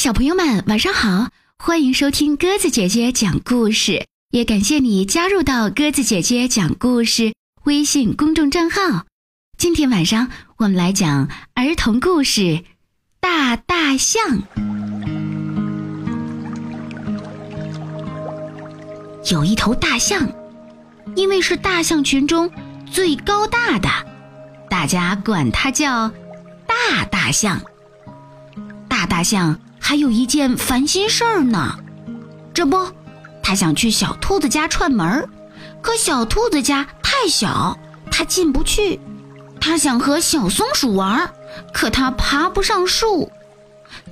小朋友们，晚上好！欢迎收听鸽子姐姐讲故事，也感谢你加入到鸽子姐姐讲故事微信公众账号。今天晚上我们来讲儿童故事《大大象》。有一头大象，因为是大象群中最高大的，大家管它叫大大象。大大象。还有一件烦心事儿呢，这不，他想去小兔子家串门儿可小兔子家太小，他进不去。他想和小松鼠玩可他爬不上树。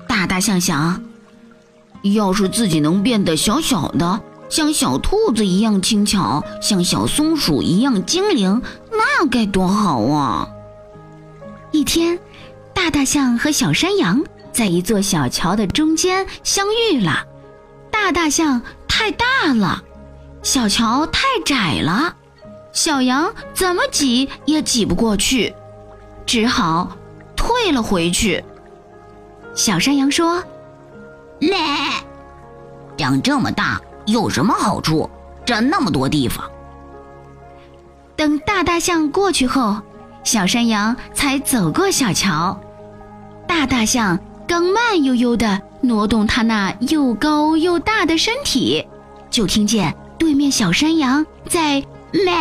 大大象想，要是自己能变得小小的，像小兔子一样轻巧，像小松鼠一样精灵，那该多好啊！一天，大大象和小山羊。在一座小桥的中间相遇了，大大象太大了，小桥太窄了，小羊怎么挤也挤不过去，只好退了回去。小山羊说：“来，长这么大有什么好处？占那么多地方。”等大大象过去后，小山羊才走过小桥，大大象。刚慢悠悠地挪动它那又高又大的身体，就听见对面小山羊在咩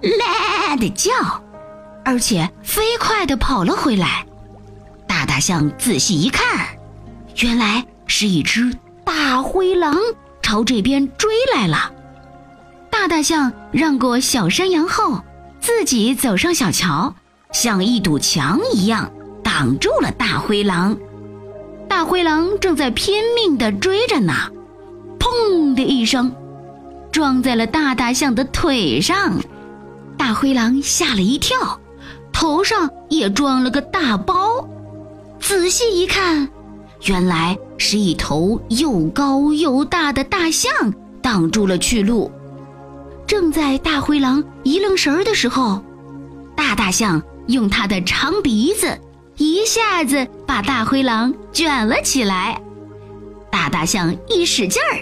咩的叫，而且飞快地跑了回来。大大象仔细一看，原来是一只大灰狼朝这边追来了。大大象让过小山羊后，自己走上小桥，像一堵墙一样挡住了大灰狼。大灰狼正在拼命地追着呢，砰的一声，撞在了大大象的腿上。大灰狼吓了一跳，头上也装了个大包。仔细一看，原来是一头又高又大的大象挡住了去路。正在大灰狼一愣神儿的时候，大大象用它的长鼻子。一下子把大灰狼卷了起来，大大象一使劲儿，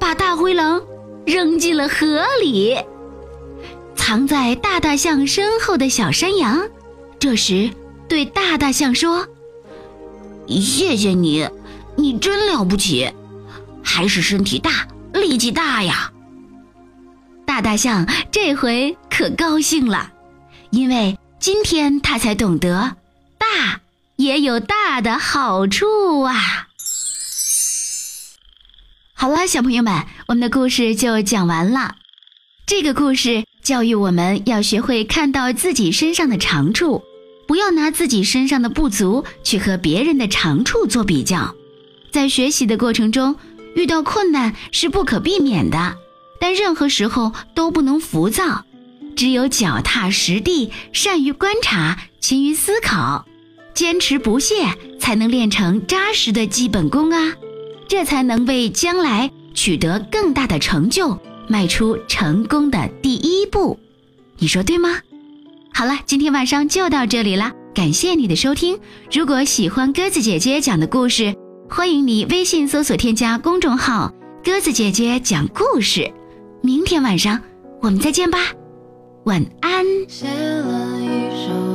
把大灰狼扔进了河里。藏在大大象身后的小山羊，这时对大大象说：“谢谢你，你真了不起，还是身体大，力气大呀。”大大象这回可高兴了，因为今天他才懂得。大也有大的好处啊！好了，小朋友们，我们的故事就讲完了。这个故事教育我们要学会看到自己身上的长处，不要拿自己身上的不足去和别人的长处做比较。在学习的过程中，遇到困难是不可避免的，但任何时候都不能浮躁，只有脚踏实地，善于观察，勤于思考。坚持不懈，才能练成扎实的基本功啊！这才能为将来取得更大的成就迈出成功的第一步。你说对吗？好了，今天晚上就到这里了，感谢你的收听。如果喜欢鸽子姐姐讲的故事，欢迎你微信搜索添加公众号“鸽子姐姐讲故事”。明天晚上我们再见吧，晚安。写了一首。